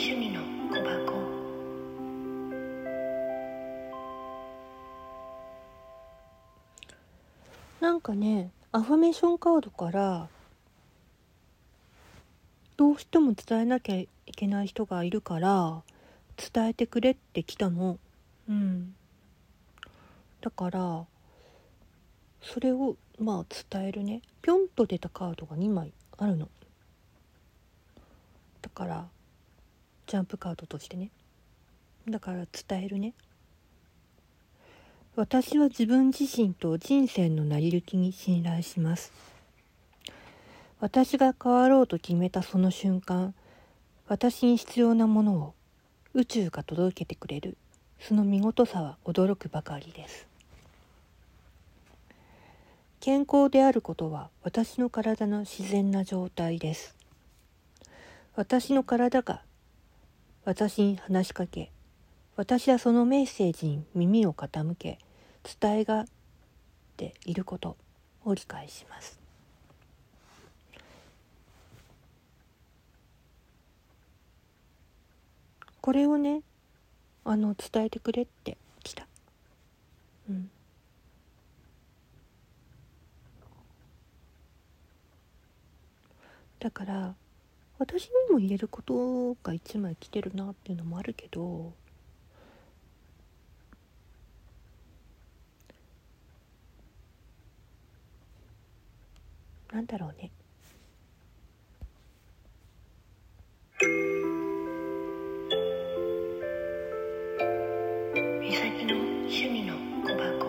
趣味の小箱。なんかねアファメーションカードからどうしても伝えなきゃいけない人がいるから伝えてくれって来たの。うん。だからそれをまあ伝えるね。ぴょんと出たカードが2枚あるの。だからジャンプカードとしてね。だから伝えるね。私は自分自身と人生の成り行きに信頼します。私が変わろうと決めたその瞬間私に必要なものを宇宙が届けてくれる。その見事さは驚くばかりです。健康であることは私の体の自然な状態です。私の体が私に話しかけ私はそのメッセージに耳を傾け伝えがっていることを理解します。これをねあの伝えてくれって来た。うん。だから私にも言えることが一枚来てるなっていうのもあるけどなんだろうね。美咲の趣味の小箱。